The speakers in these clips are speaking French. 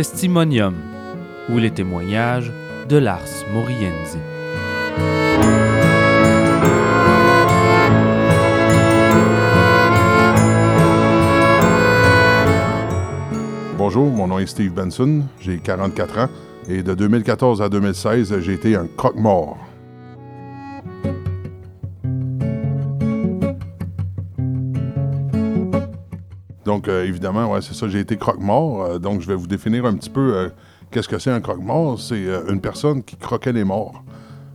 Testimonium, ou les témoignages de Lars Morienzi. Bonjour, mon nom est Steve Benson, j'ai 44 ans et de 2014 à 2016, j'ai été un croque-mort. Donc, euh, évidemment, ouais, c'est ça, j'ai été croque-mort. Euh, donc, je vais vous définir un petit peu euh, qu'est-ce que c'est un croque-mort? C'est une personne qui croquait les morts.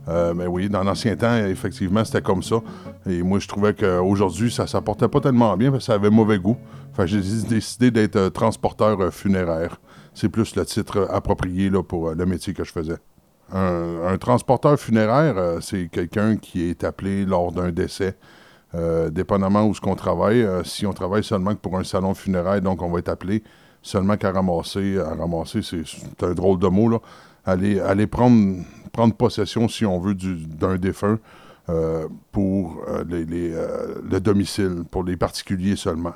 mais oui, dans l'ancien temps, effectivement, c'était comme ça. Et moi, je trouvais qu'aujourd'hui, ça ne s'apportait pas tellement bien parce que ça avait mauvais goût. Enfin, j'ai décidé d'être transporteur funéraire. C'est plus le titre approprié pour le métier que je faisais. un transporteur funéraire, c'est quelqu'un qui est appelé lors d'un décès euh, dépendamment où ce qu'on travaille. Euh, si on travaille seulement pour un salon funéraire, donc on va être appelé seulement qu'à ramasser. À ramasser, c'est un drôle de mot, là. Aller, prendre, possession, si on veut, d'un défunt euh, pour le domicile, pour les particuliers seulement.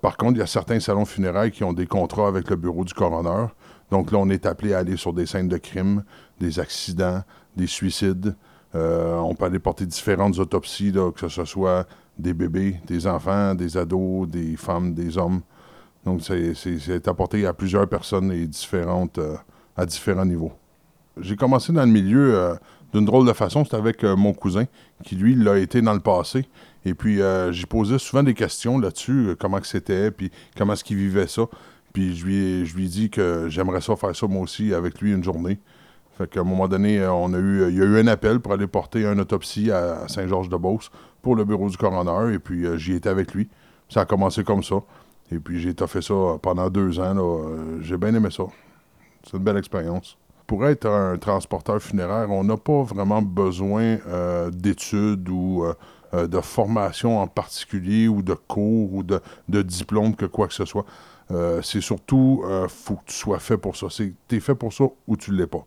par contre, il y a certains salons funéraires qui ont des contrats avec le bureau du coroner. Donc là, on est appelé à aller sur des scènes de crime, des accidents, des suicides, euh, on peut aller porter différentes autopsies, que ce soit des bébés, des enfants, des ados, des femmes, des hommes. Donc, c'est apporté à plusieurs personnes et différentes, euh, à différents niveaux. J'ai commencé dans le milieu euh, d'une drôle de façon. C'était avec mon cousin, qui lui l'a été dans le passé. Et puis, j'ai posé souvent des questions là-dessus, comment c'était, puis comment est-ce qu'il vivait ça. Puis, je lui, je lui ai dit que j'aimerais faire ça moi aussi avec lui une journée. Fait qu'à un moment donné, euh, on a eu, il y a eu un appel pour aller porter une autopsie à Saint-Georges-de-Beauce pour le bureau du coroner, et puis euh, j'y étais avec lui. Ça a commencé comme ça. Et puis j'ai fait ça pendant deux ans. Euh, j'ai bien aimé ça. C'est une belle expérience. Pour être un transporteur funéraire, on n'a pas vraiment besoin d'études ou de formation en particulier ou de cours ou de, de diplôme que quoi que ce soit. c'est surtout, faut que tu sois fait pour ça. Tu es fait pour ça ou tu ne l'es pas.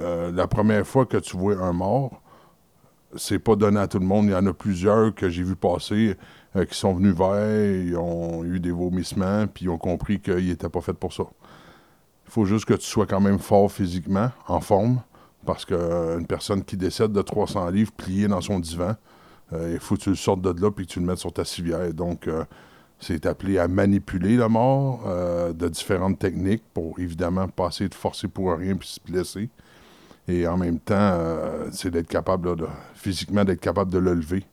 Euh, la première fois que tu vois un mort, c'est pas donné à tout le monde. Il y en a plusieurs que j'ai vu passer euh, qui sont venus vers, ils ont eu des vomissements, puis ils ont compris qu'ils n'étaient pas faits pour ça. Il faut juste que tu sois quand même fort physiquement, en forme, parce qu'une euh, personne qui décède de 300 livres pliée dans son divan, il faut que tu le sortes de là puis que tu le mettes sur ta civière. Donc, c'est appelé à manipuler la mort de différentes techniques pour évidemment passer de forcer pour rien puis se blesser. Et en même temps, euh, c'est d'être capable, physiquement, d'être capable de le lever.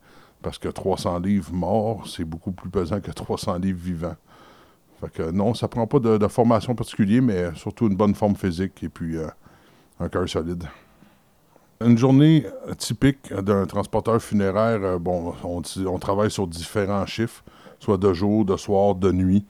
Parce que 300 livres morts, c'est beaucoup plus pesant que 300 livres vivants. Fait que non, ça prend pas de, formation particulière, mais surtout une bonne forme physique et puis euh, un cœur solide. Une journée typique d'un transporteur funéraire, euh, bon, on, on, travaille sur différents chiffres, soit de jour, de soir, de nuit.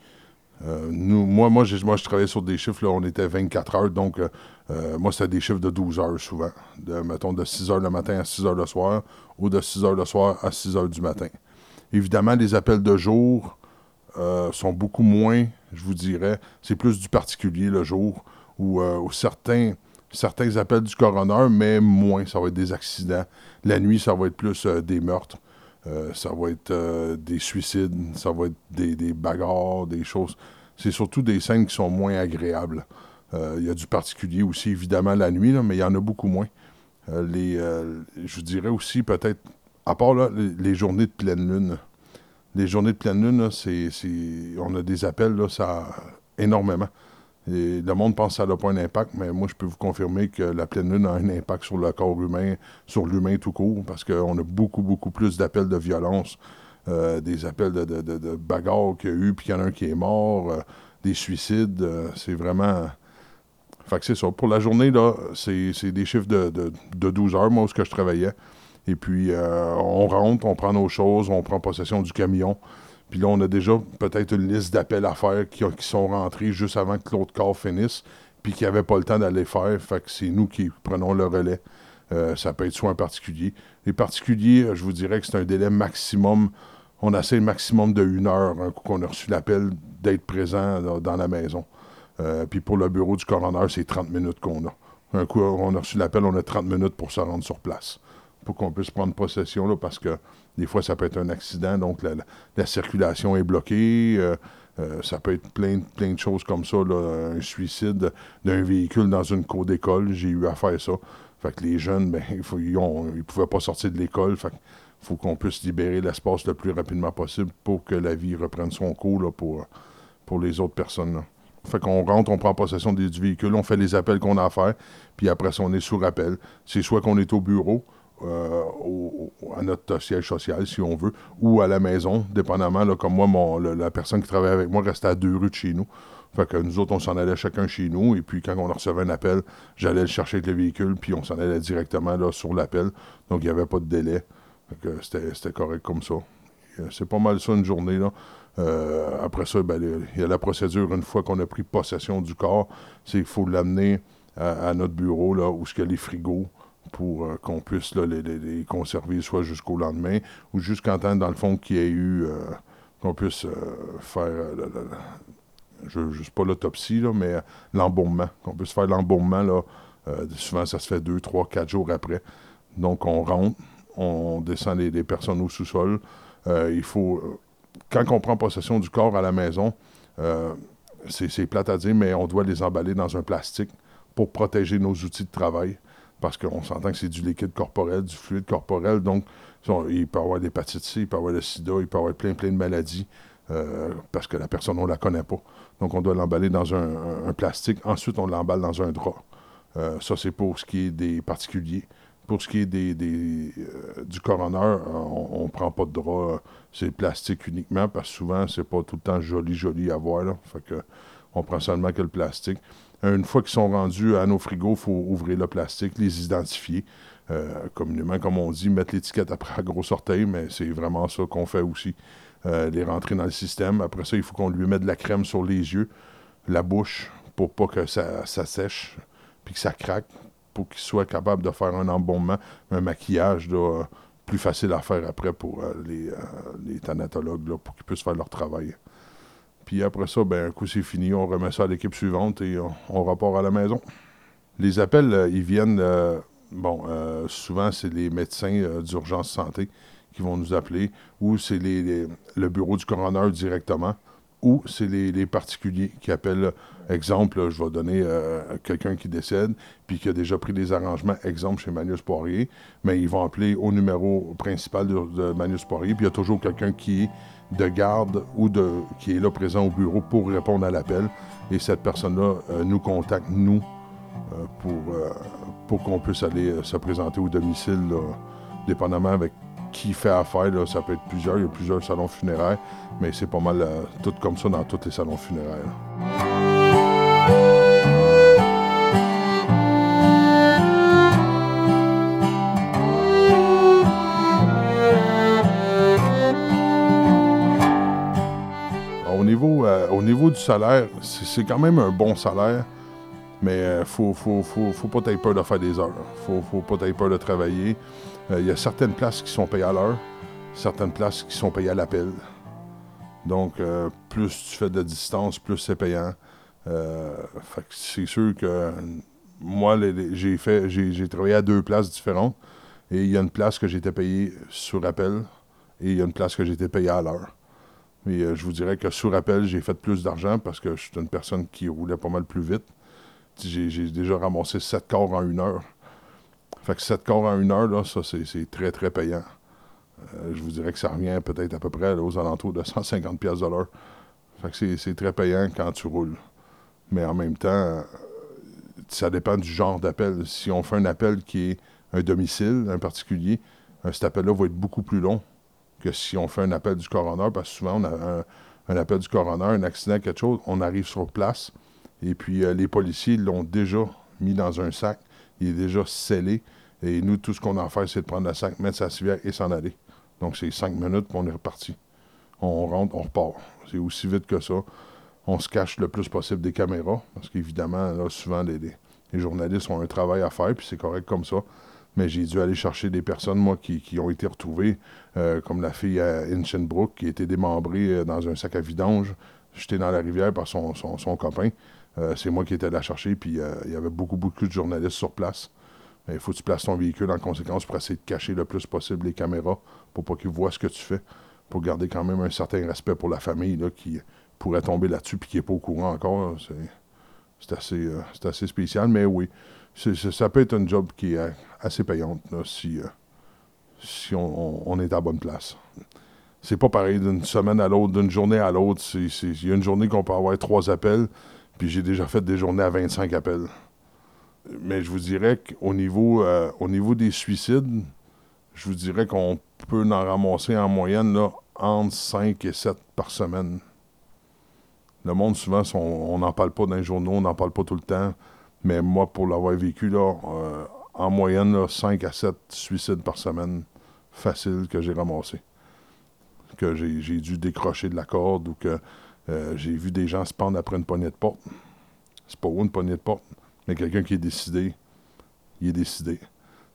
Euh, nous, moi, moi, moi, je travaillais sur des chiffres, là, on était 24 heures, donc euh, euh, moi, c'était des chiffres de 12 heures souvent. De, mettons, de 6 heures le matin à 6 heures le soir, ou de 6 heures le soir à 6 heures du matin. Évidemment, les appels de jour sont beaucoup moins, je vous dirais, c'est plus du particulier le jour, ou, certains, certains appels du coroner, mais moins, ça va être des accidents. La nuit, ça va être plus des meurtres. Euh, ça va être euh, des suicides, ça va être des, bagarres, des choses. C'est surtout des scènes qui sont moins agréables. Euh, il y a du particulier aussi, évidemment, la nuit, mais il y en a beaucoup moins. les, je dirais aussi, peut-être, à part les, journées de pleine lune. Les journées de pleine lune, c'est, on a des appels, là, ça énormément. Et le monde pense que ça n'a pas un impact, mais moi, je peux vous confirmer que la pleine lune a un impact sur le corps humain, sur l'humain tout court, parce qu'on a beaucoup, beaucoup plus d'appels de violence, euh, des appels de, de, bagarres qu'il y a eu, puis qu'il y en a un qui est mort, euh, des suicides. Euh, c'est vraiment. Fait que c'est ça. Pour la journée, là, c'est, des chiffres de, de, 12 heures, moi, où ce que je travaillais. Et puis, on rentre, on prend nos choses, on prend possession du camion. Puis là, on a déjà peut-être une liste d'appels à faire qui, sont rentrés juste avant que l'autre corps finisse, puis qui n'avaient pas le temps d'aller faire. Fait que c'est nous qui prenons le relais. Euh, ça peut être soit un particulier. Les particuliers, je vous dirais que c'est un délai maximum. On essaie le maximum de une heure, un coup qu'on a reçu l'appel, d'être présent dans, la maison. Euh, puis pour le bureau du coroner, c'est 30 minutes qu'on a. Un coup on a reçu l'appel, on a 30 minutes pour se rendre sur place pour qu'on puisse prendre possession, là, parce que des fois, ça peut être un accident, donc la, circulation est bloquée, euh, Euh, ça peut être plein, plein de choses comme ça, là, un suicide d'un véhicule dans une cour d'école, j'ai eu à faire ça. Fait que les jeunes, ben, ils ne pouvaient pas sortir de l'école. Fait faut qu'on puisse libérer l'espace le plus rapidement possible pour que la vie reprenne son cours pour, pour les autres personnes. Là. Fait qu'on rentre, on prend possession du véhicule, on fait les appels qu'on a à faire, puis après on est sous rappel. C'est soit qu'on est au bureau, euh, à notre siège social, si on veut, ou à la maison, dépendamment. Là, comme moi, mon, la personne qui travaille avec moi restait à deux rues de chez nous. Fait que nous autres, on s'en allait chacun chez nous, et puis quand on recevait un appel, j'allais le chercher avec le véhicule, puis on s'en allait directement là, sur l'appel. Donc, il n'y avait pas de délai. C'était correct comme ça. Euh, c'est pas mal ça une journée. Là. Euh, après ça, ben, il y a la procédure, une fois qu'on a pris possession du corps, c'est qu'il faut l'amener à, notre bureau, là, où y a les frigos, pour euh, qu'on puisse les, conserver soit jusqu'au lendemain ou jusqu'en temps, dans le fond, qu'il y ait eu, qu'on puisse faire, je ne pas l'autopsie, mais l'embaumement, qu'on puisse faire l'embaumement, là, souvent ça se fait deux, trois, quatre jours après. Donc on rentre, on descend les, personnes au sous-sol. Euh, il faut. Euh, quand on prend possession du corps à la maison, euh, c'est plate à dire, mais on doit les emballer dans un plastique pour protéger nos outils de travail. Parce qu'on s'entend que c'est du liquide corporel, du fluide corporel. Donc, il peut y avoir l'hépatite C, il peut y avoir le sida, il peut y avoir plein, plein de maladies. parce que la personne, on ne la connaît pas. Donc, on doit l'emballer dans un, plastique. Ensuite, on l'emballe dans un drap. ça, c'est pour ce qui est des particuliers. Pour ce qui est des, euh, du coroner, euh, on ne prend pas de drap. C'est plastique uniquement parce que souvent, c'est pas tout le temps joli, joli à voir. Là. Fait on prend seulement que le plastique. Une fois qu'ils sont rendus à nos frigos, il faut ouvrir le plastique, les identifier. Euh, communément, comme on dit, mettre l'étiquette après à gros orteil, mais c'est vraiment ça qu'on fait aussi. les rentrer dans le système. Après ça, il faut qu'on lui mette de la crème sur les yeux, la bouche, pour pas que ça, sèche, puis que ça craque pour qu'ils soient capables de faire un embaumement, un maquillage plus facile à faire après pour euh, les, euh, les, thanatologues, pour qu'ils puissent faire leur travail. Puis après ça, ben, un coup c'est fini, on remet ça à l'équipe suivante et on, on repart à la maison. Les appels, euh, ils viennent, bon, souvent c'est les médecins d'urgence santé qui vont nous appeler, ou c'est le bureau du coroner directement ou c'est les, particuliers qui appellent, exemple, je vais donner euh, quelqu'un qui décède, puis qui a déjà pris des arrangements, exemple chez Manus Poirier, mais ils vont appeler au numéro principal de, de Manus Poirier, puis il y a toujours quelqu'un qui est de garde ou de, qui est là présent au bureau pour répondre à l'appel, et cette personne-là euh, nous contacte, nous, euh, pour, pour qu'on puisse aller se présenter au domicile, dépendamment avec qui fait affaire. Ça peut être plusieurs, il y a plusieurs salons funéraires, mais c'est pas mal euh, tout comme ça dans tous les salons funéraires. Niveau, au niveau du salaire, c'est quand même un bon salaire, mais euh, faut, faut, faut, pas avoir peur de faire des heures. Faut, faut pas avoir peur de travailler. Euh, il y a certaines places qui sont payées à l'heure, certaines places qui sont payées à l'appel. Donc, euh, plus tu fais de distance, plus c'est payant. C'est sûr que moi, j'ai j'ai travaillé à deux places différentes. Et il y a une place que j'étais payé sur appel et il y a une place que j'étais payé à l'heure. Mais je vous dirais que sur appel, j'ai fait plus d'argent parce que je suis une personne qui roulait pas mal plus vite. J'ai déjà ramassé sept corps en une heure. Fait que 7 corps en une heure, là, ça, c'est très, très payant. Euh, je vous dirais que ça revient peut-être à peu près aux alentours de 150 pièces de. Fait que c'est très payant quand tu roules. Mais en même temps, euh, ça dépend du genre d'appel. Si on fait un appel qui est un domicile, un particulier, euh, cet appel-là va être beaucoup plus long que si on fait un appel du coroner, parce que souvent, on a un, appel du coroner, un accident, quelque chose, on arrive sur place, et puis les policiers l'ont déjà mis dans un sac, il est déjà scellé. Et nous, tout ce qu'on a à faire, c'est de prendre la sac, mettre sa civière et s'en aller. Donc, c'est cinq minutes, puis on est reparti. On rentre, on repart. C'est aussi vite que ça. On se cache le plus possible des caméras, parce qu'évidemment, là, souvent, les, journalistes ont un travail à faire, puis c'est correct comme ça. Mais j'ai dû aller chercher des personnes, moi, qui, ont été retrouvées, euh, comme la fille à Inchenbrook, qui a été démembrée euh, dans un sac à vidange, jetée dans la rivière par son, son copain. Euh, c'est moi qui étais allé la chercher, puis il y avait beaucoup, beaucoup de journalistes sur place. Il faut que tu places ton véhicule en conséquence pour essayer de cacher le plus possible les caméras pour pas qu'ils voient ce que tu fais. pour garder quand même un certain respect pour la famille là, qui pourrait tomber là-dessus puis qui n'est pas au courant encore. C'est assez, assez spécial, mais oui, ça peut être un job qui est assez payante si, euh, on, est à bonne place. C'est pas pareil d'une semaine à l'autre, d'une journée à l'autre. Il y a une journée qu'on peut avoir trois appels, puis j'ai déjà fait des journées à 25 appels. Mais je vous dirais qu'au niveau, euh, au niveau des suicides, je vous dirais qu'on peut en ramasser en moyenne là, entre 5 et 7 par semaine. Le monde, souvent, on n'en parle pas dans les journaux, on n'en parle pas tout le temps. Mais moi, pour l'avoir vécu, euh, en moyenne, là, 5 à 7 suicides par semaine, facile que j'ai ramassé. Que j'ai dû décrocher de la corde ou que euh, j'ai vu des gens se pendre après une poignée de porte. C'est pas une poignée de porte, mais quelqu'un qui est décidé, il est décidé.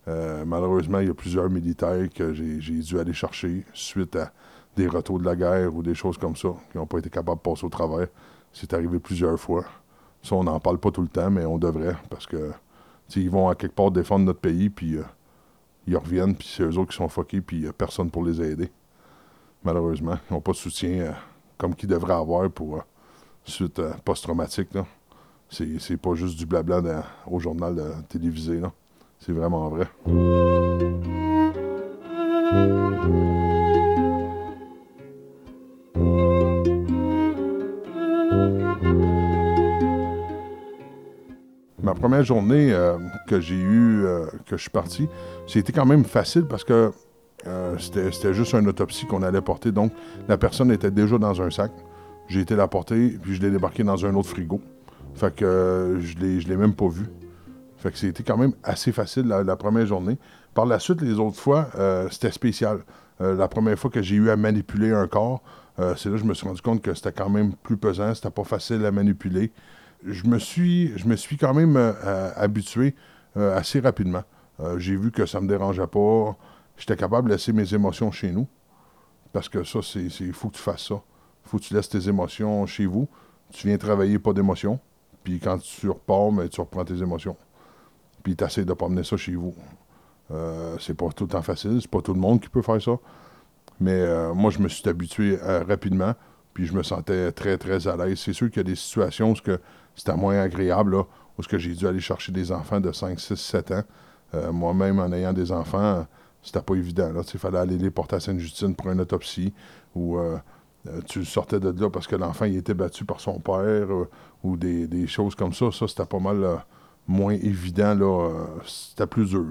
Euh, malheureusement, il y a plusieurs militaires que j'ai dû aller chercher suite à des retours de la guerre ou des choses comme ça, qui n'ont pas été capables de passer au travers. C'est arrivé plusieurs fois. On n'en parle pas tout le temps, mais on devrait, parce que ils vont à quelque part défendre notre pays, puis euh, ils reviennent, puis c'est eux autres qui sont fuckés, puis il n'y a personne pour les aider. Malheureusement, ils n'ont pas de soutien euh, comme qu'ils devraient avoir pour suite post-traumatique. C'est pas juste du blabla au journal télévisé. C'est vraiment vrai. Première journée euh, que j'ai eue, euh, que je suis parti, c'était quand même facile parce que euh, c'était juste une autopsie qu'on allait porter. Donc, la personne était déjà dans un sac. J'ai été la porter, puis je l'ai débarqué dans un autre frigo. Fait que je ne l'ai même pas vu. Fait que c'était quand même assez facile la, première journée. Par la suite, les autres fois, c'était spécial. La première fois que j'ai eu à manipuler un corps, c'est là que je me suis rendu compte que c'était quand même plus pesant, c'était pas facile à manipuler. Je me suis, je me suis quand même habitué assez rapidement. j'ai vu que ça me dérangeait pas. J'étais capable de laisser mes émotions chez nous. Parce que ça, c'est. Il faut que tu fasses ça. Faut que tu laisses tes émotions chez vous. Tu viens travailler, pas d'émotions. Puis quand tu repars, mais ben, tu reprends tes émotions puis tu essaies de pas mener ça chez vous. Euh, c'est pas tout le temps facile, c'est pas tout le monde qui peut faire ça. Mais euh, moi, je me suis habitué euh, rapidement, puis je me sentais très, très à l'aise. C'est sûr qu'il y a des situations où c'était moins agréable, là, où j'ai dû aller chercher des enfants de 5, 6, 7 ans. Moi-même, en ayant des enfants, c'était pas évident. Il fallait aller les porter à Sainte-Justine pour une autopsie, ou tu sortais de là parce que l'enfant il était battu par son père, ou des, des, choses comme ça. Ça, c'était pas mal moins évident, là, euh, c'était plus dur.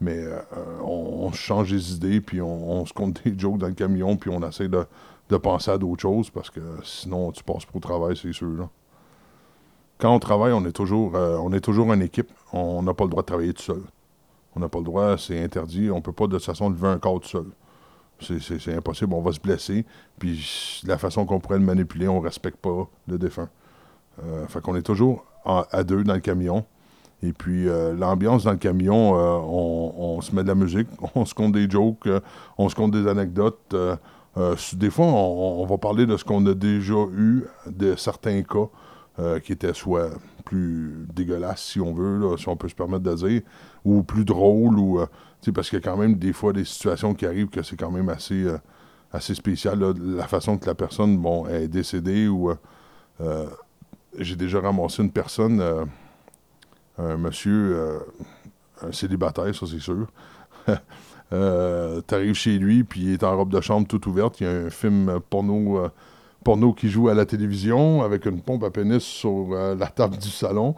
Mais euh, on, change les idées, puis on, se compte des jokes dans le camion, puis on essaie de, penser à d'autres choses, parce que sinon, tu passes pour au travail, c'est sûr. Quand on travaille, on est toujours, euh, toujours une équipe. On n'a pas le droit de travailler tout seul. On n'a pas le droit, c'est interdit. On peut pas de toute façon lever un corps tout seul. C'est impossible, on va se blesser. Puis la façon qu'on pourrait le manipuler, on respecte pas le défunt. fait qu'on est toujours à deux dans le camion. Et puis, euh, l'ambiance dans le camion, euh, on, se met de la musique, on se compte des jokes, euh, on se compte des anecdotes. des fois, on, va parler de ce qu'on a déjà eu, de certains cas qui étaient soit plus dégueulasses, si on veut, si on peut se permettre de dire, ou plus drôles, ou, parce qu'il y a quand même des fois des situations qui arrivent que c'est quand même assez, assez spécial, la façon que la personne bon, est décédée, ou j'ai déjà ramassé une personne un monsieur, euh, un célibataire, ça c'est sûr. euh, T'arrives chez lui, puis il est en robe de chambre toute ouverte. Il y a un film porno, euh, porno qui joue à la télévision avec une pompe à pénis sur euh, la table du salon.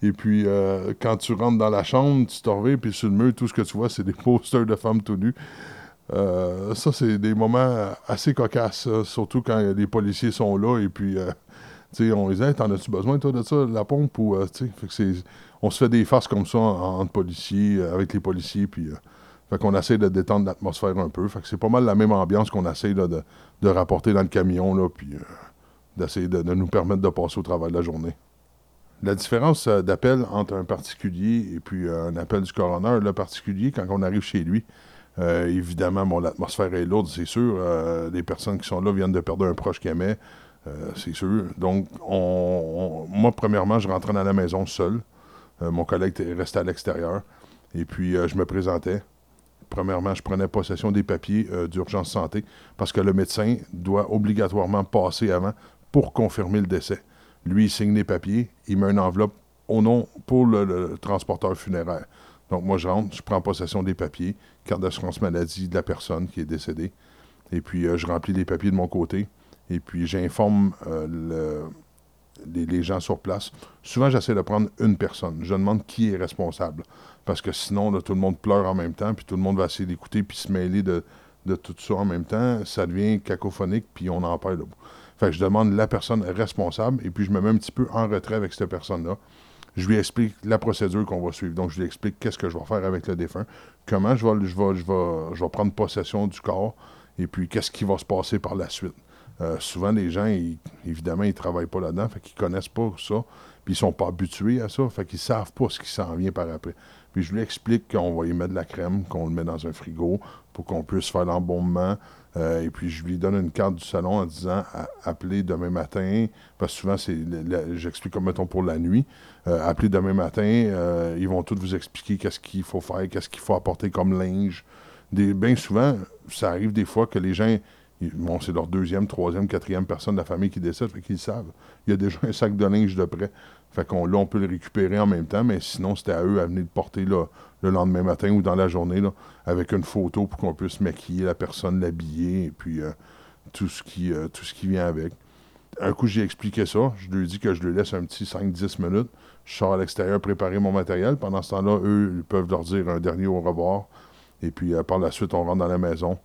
Et puis, quand tu rentres dans la chambre, tu te puis sur le mur, tout ce que tu vois, c'est des posters de femmes tout nues. ça, c'est des moments assez cocasses, surtout quand les policiers sont là et puis on les dit T'en as-tu besoin, toi, de ça, de la pompe? Ou, on se fait des farces comme ça entre policiers, euh, avec les policiers, puis. Euh, fait qu'on essaie de détendre l'atmosphère un peu. Fait que c'est pas mal la même ambiance qu'on essaie de, de, rapporter dans le camion, là, puis euh, d'essayer de, nous permettre de passer au travail de la journée. La différence d'appel entre un particulier et puis un appel du coroner, le particulier, quand on arrive chez lui, évidemment, bon, l'atmosphère est lourde, c'est sûr. les personnes qui sont là viennent de perdre un proche qu'ils aimaient, c'est sûr. Donc, moi, premièrement, je rentrais dans la maison seul. Euh, mon collègue est resté à l'extérieur. Et puis, euh, je me présentais. Premièrement, je prenais possession des papiers d'urgence santé parce que le médecin doit obligatoirement passer avant pour confirmer le décès. Lui, il signe les papiers, il met une enveloppe au nom pour le, transporteur funéraire. Donc, moi, je rentre, je prends possession des papiers, carte d'assurance maladie de la personne qui est décédée. Et puis, je remplis les papiers de mon côté. Et puis, j'informe le, les, gens sur place. Souvent, j'essaie de prendre une personne. Je demande qui est responsable. Parce que sinon, tout le monde pleure en même temps, puis tout le monde va essayer d'écouter, puis se mêler de, tout ça en même temps. Ça devient cacophonique, puis on en perd le bout. Fait que je demande la personne responsable, et puis je me mets un petit peu en retrait avec cette personne-là. Je lui explique la procédure qu'on va suivre. Donc, je lui explique qu'est-ce que je vais faire avec le défunt, comment je vais, je vais, je vais, je vais prendre possession du corps, et puis qu'est-ce qui va se passer par la suite. Euh, souvent, les gens, évidemment, ils ne travaillent pas là-dedans, fait qu'ils connaissent pas ça, puis ils sont pas habitués à ça, fait qu'ils savent pas ce qui s'en vient par après. Puis je lui explique qu'on va y mettre de la crème, qu'on le met dans un frigo pour qu'on puisse faire l'embaumement. Euh, et puis je lui donne une carte du salon en disant appelez demain matin, parce que souvent, c'est j'explique comme mettons pour la nuit. Euh, appelez demain matin, ils vont tous vous expliquer qu'est-ce qu'il faut faire, qu'est-ce qu'il faut apporter comme linge. Bien souvent, ça arrive des fois que les gens Bon, c'est leur deuxième, troisième, quatrième personne de la famille qui décède, fait qu'ils savent. Il y a déjà un sac de linge de près. Fait qu'on là, on peut le récupérer en même temps, mais sinon, c'était à eux à venir le porter le lendemain matin ou dans la journée, là, avec une photo pour qu'on puisse maquiller la personne, l'habiller, et puis euh, tout, ce qui, euh, tout ce qui vient avec. Un coup, j'ai expliqué ça. Je lui ai dit que je lui laisse un petit 5-10 minutes. Je sors à l'extérieur préparer mon matériel. Pendant ce temps-là, eux, ils peuvent leur dire un dernier au revoir. Et puis, euh, par la suite, on rentre dans la maison.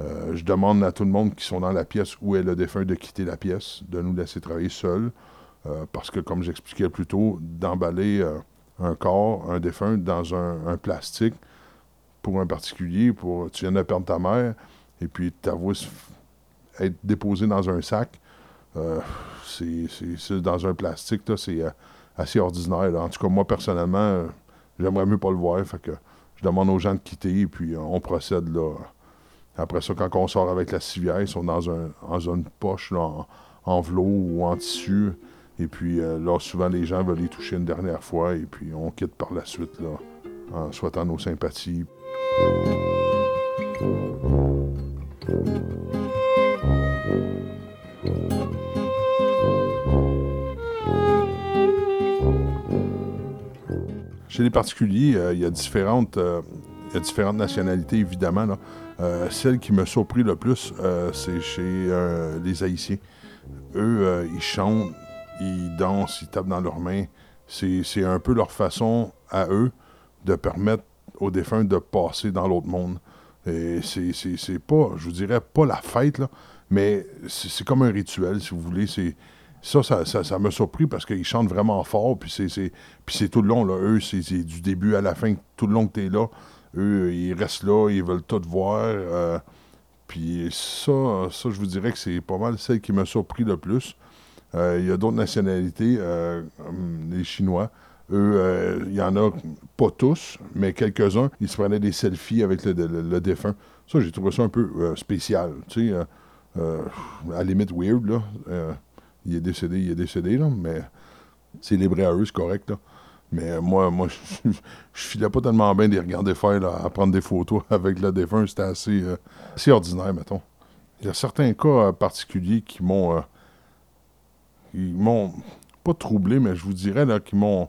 Je demande à tout le monde qui sont dans la pièce où est le défunt de quitter la pièce, de nous laisser travailler seuls, euh, parce que, comme j'expliquais plus tôt, d'emballer euh, un corps, un défunt, dans un, plastique pour un particulier, pour tu viens de perdre ta mère, et puis t'avouer être déposé dans un sac, c'est dans un plastique, c'est assez ordinaire. En tout cas, moi, personnellement, j'aimerais mieux pas le voir, fait que je demande aux gens de quitter, et puis on procède là après ça, quand on sort avec la civière, ils sont dans, un, une poche en, en, velours ou en tissu. Et puis euh, là, souvent, les gens veulent les toucher une dernière fois et puis on quitte par la suite, là, en souhaitant nos sympathies. Chez les particuliers, euh, il y a différentes, euh, y a différentes nationalités, évidemment. Là. Celle qui me surpris le plus, c'est chez les Haïtiens. Eux, ils chantent, ils dansent, ils tapent dans leurs mains. C'est un peu leur façon à eux de permettre aux défunts de passer dans l'autre monde. Et c'est pas, je vous dirais, pas la fête, là, mais c'est comme un rituel, si vous voulez. Ça, ça, ça, ça m'a surpris parce qu'ils chantent vraiment fort, puis c'est tout le long, là. Eux, c'est du début à la fin, tout le long que tu es là. Eux, ils restent là, ils veulent tout voir. Euh, puis ça, ça, je vous dirais que c'est pas mal celle qui m'a surpris le plus. Euh, il y a d'autres nationalités, euh, les Chinois. Eux, il y en a pas tous, mais quelques-uns, ils se prenaient des selfies avec le, défunt. Ça, j'ai trouvé ça un peu spécial. Tu sais, à la limite weird, là. il est décédé, il est décédé, là, mais libre à eux, c'est correct, là. Mais moi, moi je, ne filais pas tellement bien de les regarder faire, à prendre des photos avec le défunt. C'était assez, euh, assez ordinaire, mettons. Il y a certains cas euh, particuliers qui m'ont. Euh, m'ont pas troublé, mais je vous dirais là, qui m'ont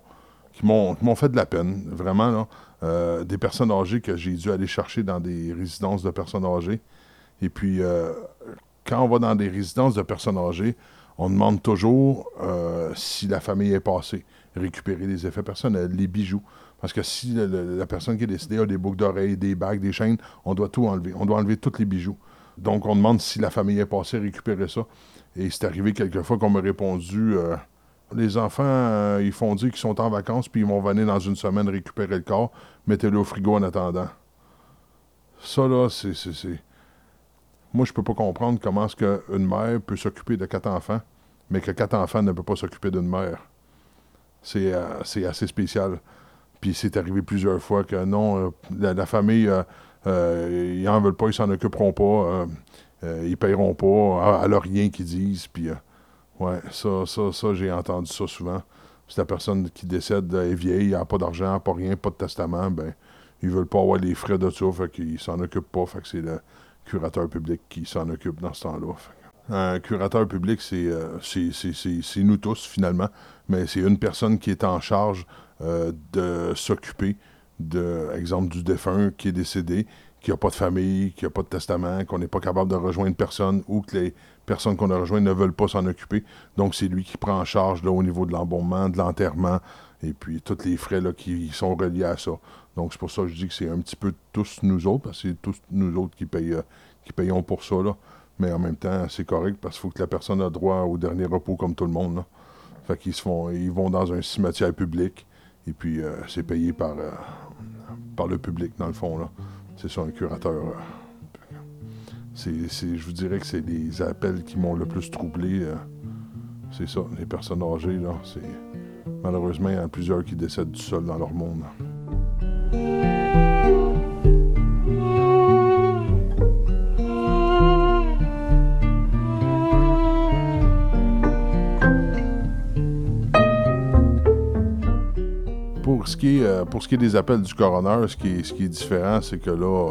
qui m'ont fait de la peine, vraiment. Là. des personnes âgées que j'ai dû aller chercher dans des résidences de personnes âgées. Et puis, quand on va dans des résidences de personnes âgées, on demande toujours si la famille est passée récupérer les effets personnels, les bijoux. Parce que si la personne qui est décédée a des boucles d'oreilles, des bagues, des chaînes, on doit tout enlever. On doit enlever tous les bijoux. Donc, on demande si la famille est passée récupérer ça. Et c'est arrivé quelquefois qu'on m'a répondu euh, Les enfants, euh, ils font dire qu'ils sont en vacances, puis ils vont venir dans une semaine récupérer le corps. Mettez-le au frigo en attendant. Ça, là, c'est. Moi, je peux pas comprendre comment est-ce qu'une mère peut s'occuper de quatre enfants, mais que quatre enfants ne peuvent pas s'occuper d'une mère. Euh, c'est assez spécial. Puis c'est arrivé plusieurs fois que non, euh, la, famille, euh, ils n'en veulent pas, ils s'en occuperont pas, ils paieront pas, leur rien qu'ils disent. Puis, ouais, ça, ça, ça j'ai entendu ça souvent. Si la personne qui décède est vieille, n'a pas d'argent, pas rien, pas de testament, ben, ils veulent pas avoir les frais de ça, fait qu'ils s'en occupent pas, fait que c'est le curateur public qui s'en occupe dans ce temps-là. Un curateur public, euh, c'est nous tous, finalement, mais c'est une personne qui est en charge euh, de s'occuper, de, exemple, du défunt qui est décédé, qui n'a pas de famille, qui n'a pas de testament, qu'on n'est pas capable de rejoindre personne ou que les personnes qu'on a rejointes ne veulent pas s'en occuper. Donc, c'est lui qui prend en charge là, au niveau de l'embaumement, de l'enterrement, et puis tous les frais là, qui sont reliés à ça. Donc, c'est pour ça que je dis que c'est un petit peu tous nous autres, parce que c'est tous nous autres qui, euh, qui payons pour ça. Là. Mais en même temps, c'est correct parce qu'il faut que la personne ait droit au dernier repos comme tout le monde. Fait qu'ils se font, ils vont dans un cimetière public et puis euh, c'est payé par, euh, par le public, dans le fond. Là. C'est ça, un curateur. c'est, je vous dirais que c'est les appels qui m'ont le plus troublé. c'est ça, les personnes âgées. Là, malheureusement, il y en a plusieurs qui décèdent du sol dans leur monde. Euh, pour ce qui est des appels du coroner, ce qui est, différent, c'est que là,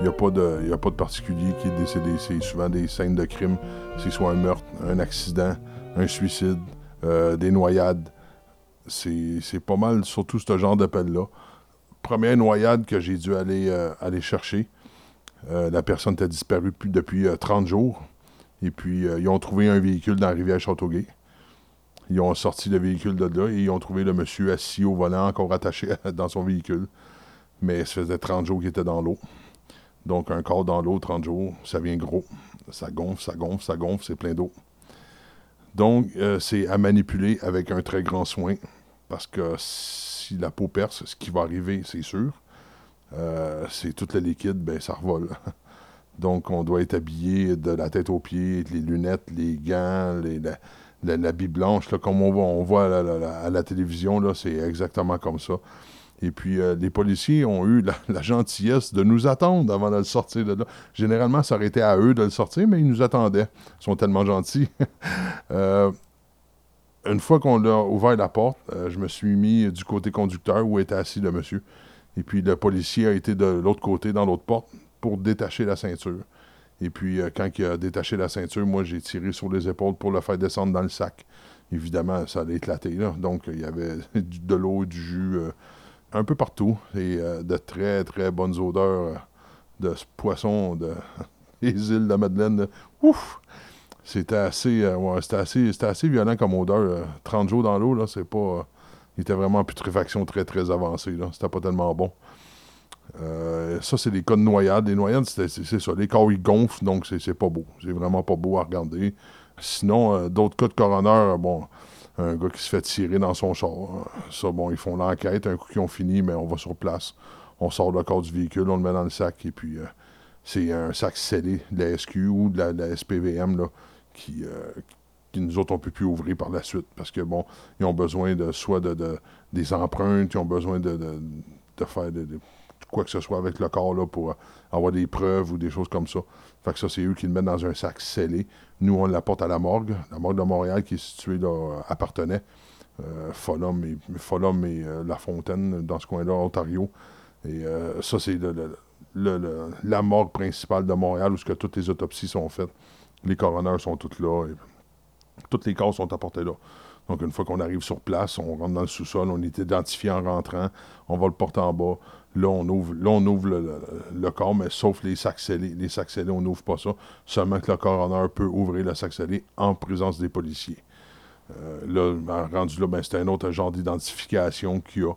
il euh, n'y a, pas de, a pas de particulier qui est décédé. C'est souvent des scènes de crime. C'est soit un meurtre, un accident, un suicide, euh, des noyades. C'est pas mal surtout ce genre d'appel-là première noyade que j'ai dû aller, chercher. La personne était disparue depuis, 30 euh, jours. Et puis, ils ont trouvé un véhicule dans la rivière Châteauguay. Ils ont sorti le véhicule de là et ils ont trouvé le monsieur assis au volant, encore attaché dans son véhicule. Mais ça faisait 30 jours qu'il était dans l'eau. Donc, un corps dans l'eau, 30 jours, ça vient gros. Ça gonfle, ça gonfle, ça gonfle, c'est plein d'eau. Donc, c'est à manipuler avec un très grand soin parce que si la peau perce, ce qui va arriver, c'est sûr, euh, c'est tout le liquide, ben ça revole. Donc, on doit être habillé de la tête aux pieds, les lunettes, les gants, les, l'habit blanche, là, comme on voit, on voit à la, télévision, là, c'est exactement comme ça. Et puis, euh, les policiers ont eu la, gentillesse de nous attendre avant de le sortir de là. Généralement, ça aurait été à eux de le sortir, mais ils nous attendaient. Ils sont tellement gentils. euh, une fois qu'on a ouvert la porte, euh, je me suis mis du côté conducteur où était assis le monsieur. Et puis le policier a été de l'autre côté, dans l'autre porte, pour détacher la ceinture. Et puis euh, quand il a détaché la ceinture, moi j'ai tiré sur les épaules pour le faire descendre dans le sac. Évidemment, ça allait éclater là. Donc il y avait de l'eau, du jus euh, un peu partout. Et de très très bonnes odeurs de ce poisson de les îles de Madeleine. Ouf! c'était assez, euh, c'était assez, violent comme odeur. 30 euh, jours dans l'eau, là, c'est pas. Euh, il était vraiment en putréfaction très, très avancée. C'était pas tellement bon. Ça, c'est des cas de noyade. Les noyades, c'est, ça. Les corps, ils gonflent, donc c'est, pas beau. C'est vraiment pas beau à regarder. Sinon, d'autres cas de coroner, bon, un gars qui se fait tirer dans son char. Ça, bon, ils font l'enquête. Un coup qu'ils ont fini, mais on va sur place. On sort le corps du véhicule, on le met dans le sac, et puis c'est un sac scellé de la SQ ou de la SPVM, là qui, euh, qui nous autres, on peut plus ouvrir par la suite parce que, bon, ils ont besoin de soit de, des empreintes, ils ont besoin de, faire quoi que ce soit avec le corps là, pour avoir des preuves ou des choses comme ça. Fait que ça, c'est eux qui le mettent dans un sac scellé. Nous, on l'apporte à la morgue. La morgue de Montréal, qui est située là, appartenait. Euh, et, et euh, La Fontaine, dans ce coin-là, Ontario. Et euh, ça, c'est la morgue principale de Montréal où que toutes les autopsies sont faites. Les coroners sont tous là. Toutes les cases sont apportées là. Donc, une fois qu'on arrive sur place, on rentre dans le sous-sol, on est identifié en rentrant, on va le porter en bas. Là, on ouvre, là, on ouvre le, corps, mais sauf les sacs scellés. Les sacs scellés, on n'ouvre pas ça. Seulement que le coroner peut ouvrir le sac scellé en présence des policiers. Euh, là, ben, rendu là, ben, c'est un autre genre d'identification qu'il y a.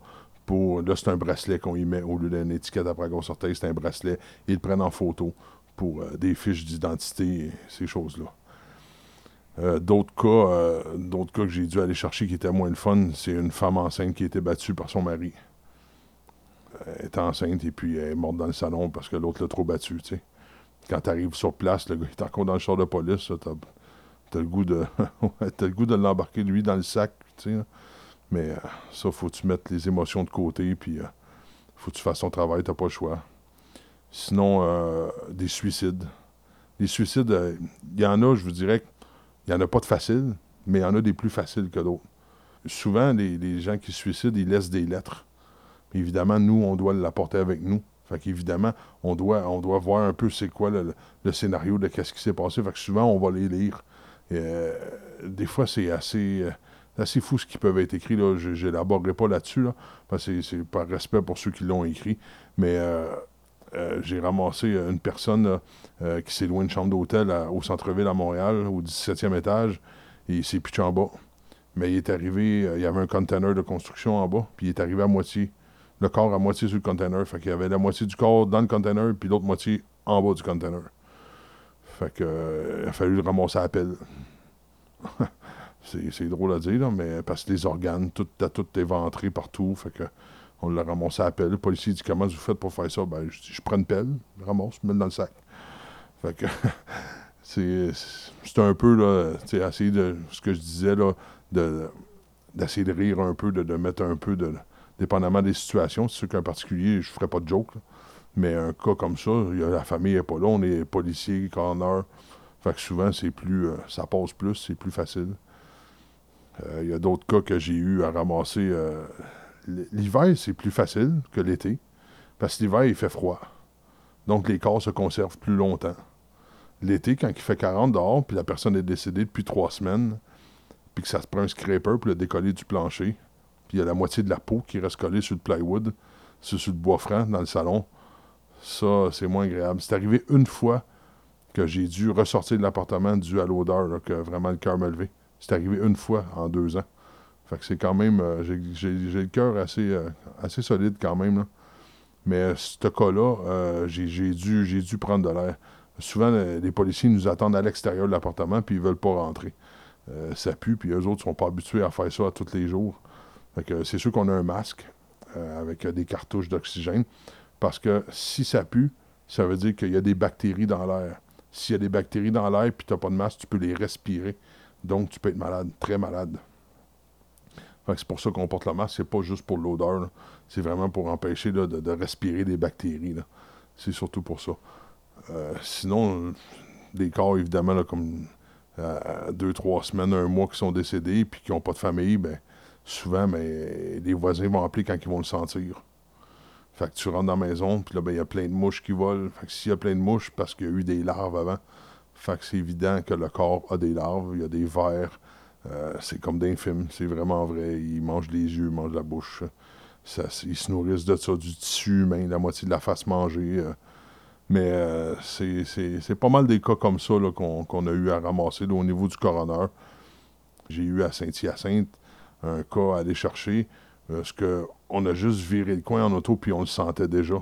Pour, là, c'est un bracelet qu'on y met au lieu d'une étiquette après qu'on sortait, c'est un bracelet. Ils le prennent en photo pour euh, des fiches d'identité, ces choses-là. Euh, d'autres cas, d'autres cas que j'ai dû aller chercher qui étaient moins le fun, c'est une femme enceinte qui a été battue par son mari. Elle est enceinte et puis elle est morte dans le salon parce que l'autre l'a trop battue, tu sais. Quand tu arrives sur place, le gars est encore dans le char de police, t'as as le goût de le goût de l'embarquer lui dans le sac, tu sais. Mais ça, faut que tu mettes les émotions de côté, puis faut que tu fasses ton travail, t'as pas le choix. Sinon, euh, des suicides. Les suicides, euh, il y en a, je vous dirais, il n'y en a pas de faciles, mais il y en a des plus faciles que d'autres. Souvent, les, gens qui se suicident, ils laissent des lettres. Évidemment, nous, on doit l'apporter avec nous. Fait qu'évidemment, on doit, on doit voir un peu c'est quoi le, scénario de qu'est-ce qui s'est passé. Fait que souvent, on va les lire. Euh, des fois, c'est assez, euh, assez fou ce qui peut être écrit. Je n'élaborerai pas là-dessus, là, c'est par respect pour ceux qui l'ont écrit. Mais euh, j'ai ramassé une personne qui s'est loin de chambre d'hôtel au centre-ville à Montréal, au 17e étage, et il s'est pitché en bas. Mais il est arrivé, il y avait un container de construction en bas, puis il est arrivé à moitié le corps à moitié sur le container. Fait qu'il y avait la moitié du corps dans le container, puis l'autre moitié en bas du container. Fait que, euh, il a fallu le ramasser à pelle. c'est drôle à dire, mais parce que les organes, tout, tout éventré partout. Fait que, on l'a ramassé à pelle. Le policier dit Comment vous faites pour faire ça? Ben, je Je prends une pelle, je ramasse, je mets dans le sac. Fait que, c'est un peu, là, tu sais, de, ce que je disais, là, d'essayer de, rire un peu, de, de mettre un peu de dépendamment des situations. C'est sûr qu'un particulier, je ne ferai pas de joke. Mais un cas comme ça, la famille n'est pas là, on est policier, corner. Fait que souvent, c'est plus. Euh, ça passe plus, c'est plus facile. Euh, il y a d'autres cas que j'ai eu à ramasser. Euh, l'hiver, c'est plus facile que l'été. Parce que l'hiver, il fait froid. Donc, les corps se conservent plus longtemps. L'été, quand il fait 40 dehors, puis la personne est décédée depuis trois semaines, puis que ça se prend un scraper pour le décoller du plancher, puis il y a la moitié de la peau qui reste collée sur le plywood, sur, le bois franc dans le salon. Ça, c'est moins agréable. C'est arrivé une fois que j'ai dû ressortir de l'appartement dû à l'odeur, que vraiment le cœur m'a levé. C'est arrivé une fois en deux ans. Fait que c'est quand même. Euh, j'ai le cœur assez, euh, solide quand même. Mais ce cas-là, euh, j'ai dû, dû prendre de l'air. Souvent, les policiers nous attendent à l'extérieur de l'appartement puis ils veulent pas rentrer. ça pue, puis eux autres sont pas habitués à faire ça tous les jours c'est sûr qu'on a un masque euh, avec euh, des cartouches d'oxygène. Parce que si ça pue, ça veut dire qu'il y a des bactéries dans l'air. S'il y a des bactéries dans l'air et tu n'as pas de masque, tu peux les respirer. Donc, tu peux être malade, très malade. c'est pour ça qu'on porte le masque. C'est pas juste pour l'odeur. C'est vraiment pour empêcher de, respirer des bactéries. C'est surtout pour ça. Euh, sinon, des corps, évidemment, comme deux, trois semaines, un mois qui sont décédés puis qui n'ont pas de famille, ben souvent, mais les voisins vont appeler quand ils vont le sentir. Fait que tu rentres dans la maison, puis là, ben, il y a plein de mouches qui volent. Fait que s'il y a plein de mouches, parce qu'il y a eu des larves avant, fait que c'est évident que le corps a des larves, il y a des vers. Euh, c'est comme d'un film, c'est vraiment vrai. Ils mangent les yeux, ils mangent la bouche. Ils se nourrissent de ça, du tissu humain, la moitié de la face mangée. Euh. mais euh, c'est pas mal des cas comme ça qu'on a eu à ramasser au niveau du coroner. J'ai eu à Saint-Hyacinthe un cas à aller chercher. Parce qu'on a juste viré le coin en auto, puis on le sentait déjà.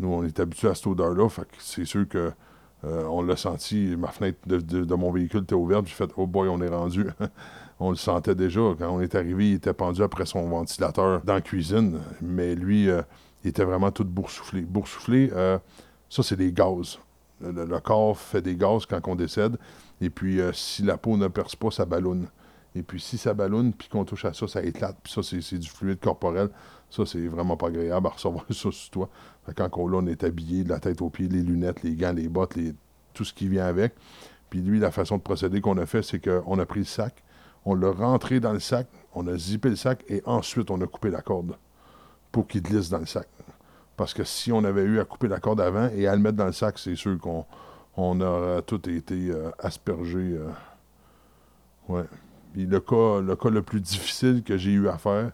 Nous, on est habitués à cette odeur-là, c'est sûr que euh, on l'a senti. Ma fenêtre de, mon véhicule était ouverte, j'ai fait « Oh boy, on est rendu! » On le sentait déjà. Quand on est arrivé, il était pendu après son ventilateur dans la cuisine, mais lui, euh, il était vraiment tout boursouflé. Boursouflé, euh, ça, c'est des gaz. Le, corps fait des gaz quand on décède, et puis si la peau ne perce pas, ça ballonne. Et puis, si ça ballonne, puis qu'on touche à ça, ça éclate. Puis ça, c'est du fluide corporel. Ça, c'est vraiment pas agréable à recevoir ça sur toi. quand on, là, on est habillé de la tête aux pieds, les lunettes, les gants, les bottes, tout ce qui vient avec. Puis lui, la façon de procéder qu'on a fait, c'est qu'on a pris le sac, on l'a rentré dans le sac, on a zippé le sac et ensuite on a coupé la corde pour qu'il glisse dans le sac. Parce que si on avait eu à couper la corde avant et à le mettre dans le sac, c'est sûr qu'on on aurait tout été euh, aspergé. Euh, ouais le cas, le plus difficile que j'ai eu à faire,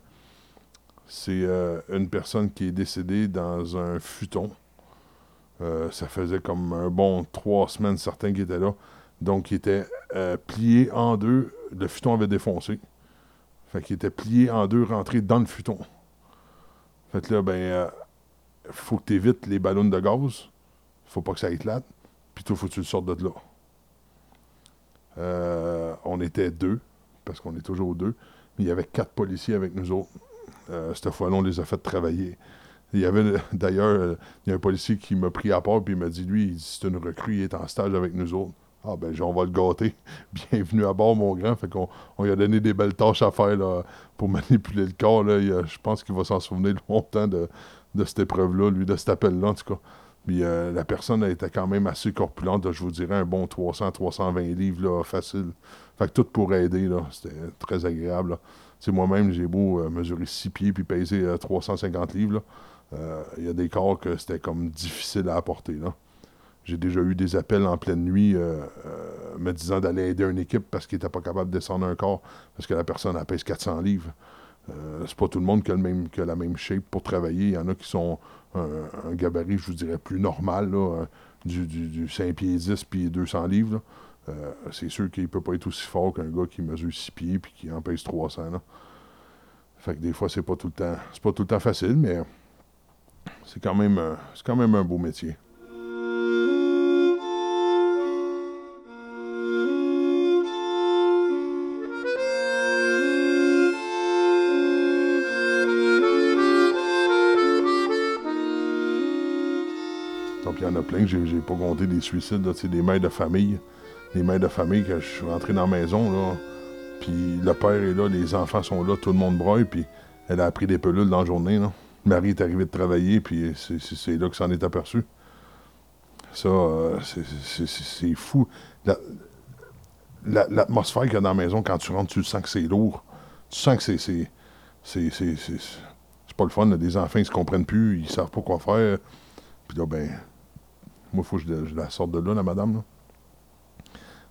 c'est euh, une personne qui est décédée dans un futon. Euh, ça faisait comme un bon trois semaines, certains qui étaient là. Donc, il était euh, plié en deux. Le futon avait défoncé. Fait qu'il était plié en deux, rentré dans le futon. Fait que là, ben, faut que tu évites les ballons de gaz. Faut pas que ça éclate. Puis toi, faut que tu le sortes de là. on était deux parce qu'on est toujours deux. Mais il y avait quatre policiers avec nous autres. Euh, cette fois-là, on les a fait travailler. Il y avait d'ailleurs euh, il y a un policier qui m'a pris à part puis il m'a dit lui, c'est une recrue, il est en stage avec nous autres. Ah ben on va le gâter. Bienvenue à bord, mon grand. Fait qu'on on lui a donné des belles tâches à faire là, pour manipuler le corps. Là. je pense qu'il va s'en souvenir longtemps de, de cette épreuve-là, lui, de cet appel-là, en tout cas. Puis euh, la personne était quand même assez corpulente, je vous dirais un bon 300-320 livres facile. Fait que tout pour aider, c'était très agréable. moi-même, j'ai beau mesurer 6 pieds puis peser 350 livres, il y a des corps que c'était comme difficile à apporter. J'ai déjà eu des appels en pleine nuit me disant d'aller aider une équipe parce qu'il n'était pas capable de descendre un corps parce que la personne elle pèse 400 livres. Euh, c'est pas tout le monde qui a, le qui la même shape pour travailler. Il y en a qui sont un, gabarit, je vous dirais, plus normal, là, du, du, 5 pieds 10 puis 200 livres. Euh, c'est sûr qu'il peut pas être aussi fort qu'un gars qui mesure 6 pieds puis qui en pèse 300. Là. Fait que des fois, c'est pas tout le temps. Pas tout le temps facile, mais c'est quand même, euh, c'est quand même un beau métier. J'ai pas compté des suicides, des mères de famille. Des mères de famille que je suis rentré dans la maison, là. Puis le père est là, les enfants sont là, tout le monde broye, puis elle a pris des pelules dans la journée, là. Marie est arrivée de travailler, puis c'est là que s'en est aperçu. Ça, euh, c'est fou. L'atmosphère qu'il y a dans la maison, quand tu rentres, tu sens que c'est lourd. Tu sens que c'est. C'est pas le fun. Des enfants, ils se comprennent plus, ils savent pas quoi faire. Puis là, ben, moi, il faut que je, la sorte de là, la madame.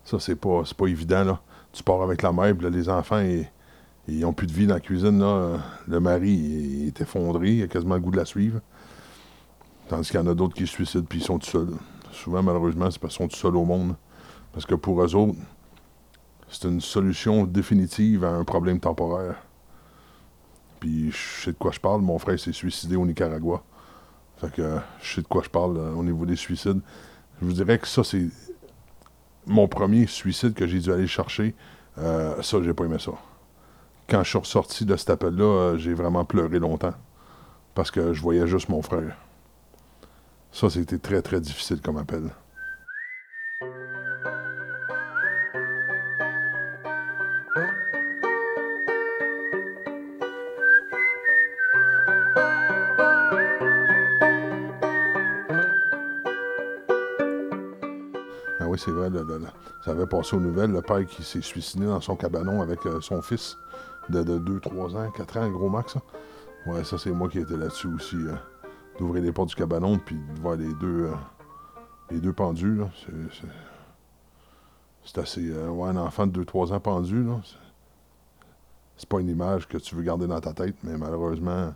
Ça, c'est pas, pas évident. Là. Tu pars avec la mère, puis les enfants, ils, n'ont plus de vie dans la cuisine. Là. Le mari est effondré, il a quasiment le goût de la suivre. Tandis qu'il y en a d'autres qui se suicident, puis ils sont tout seuls. Souvent, malheureusement, c'est parce qu'ils sont tout seuls au monde. Parce que pour eux autres, c'est une solution définitive à un problème temporaire. Puis je sais de quoi je parle. Mon frère s'est suicidé au Nicaragua. Fait que je sais de quoi je parle euh, au niveau des suicides. Je vous dirais que ça, c'est mon premier suicide que j'ai dû aller chercher. Euh, ça, j'ai pas aimé ça. Quand je suis ressorti de cet appel-là, euh, j'ai vraiment pleuré longtemps. Parce que je voyais juste mon frère. Ça, c'était très, très difficile comme appel. C'est vrai. ça avait passé aux nouvelles, le père qui s'est suicidé dans son cabanon avec euh, son fils de, 2, 3 ans, 4 ans, gros max. Ouais, ça, c'est moi qui étais là-dessus aussi. Euh, d'ouvrir les portes du cabanon, puis de voir les deux, euh, les deux pendus. C'est assez. ouais, un enfant de 2-3 ans pendu, là. C'est pas une image que tu veux garder dans ta tête, mais malheureusement,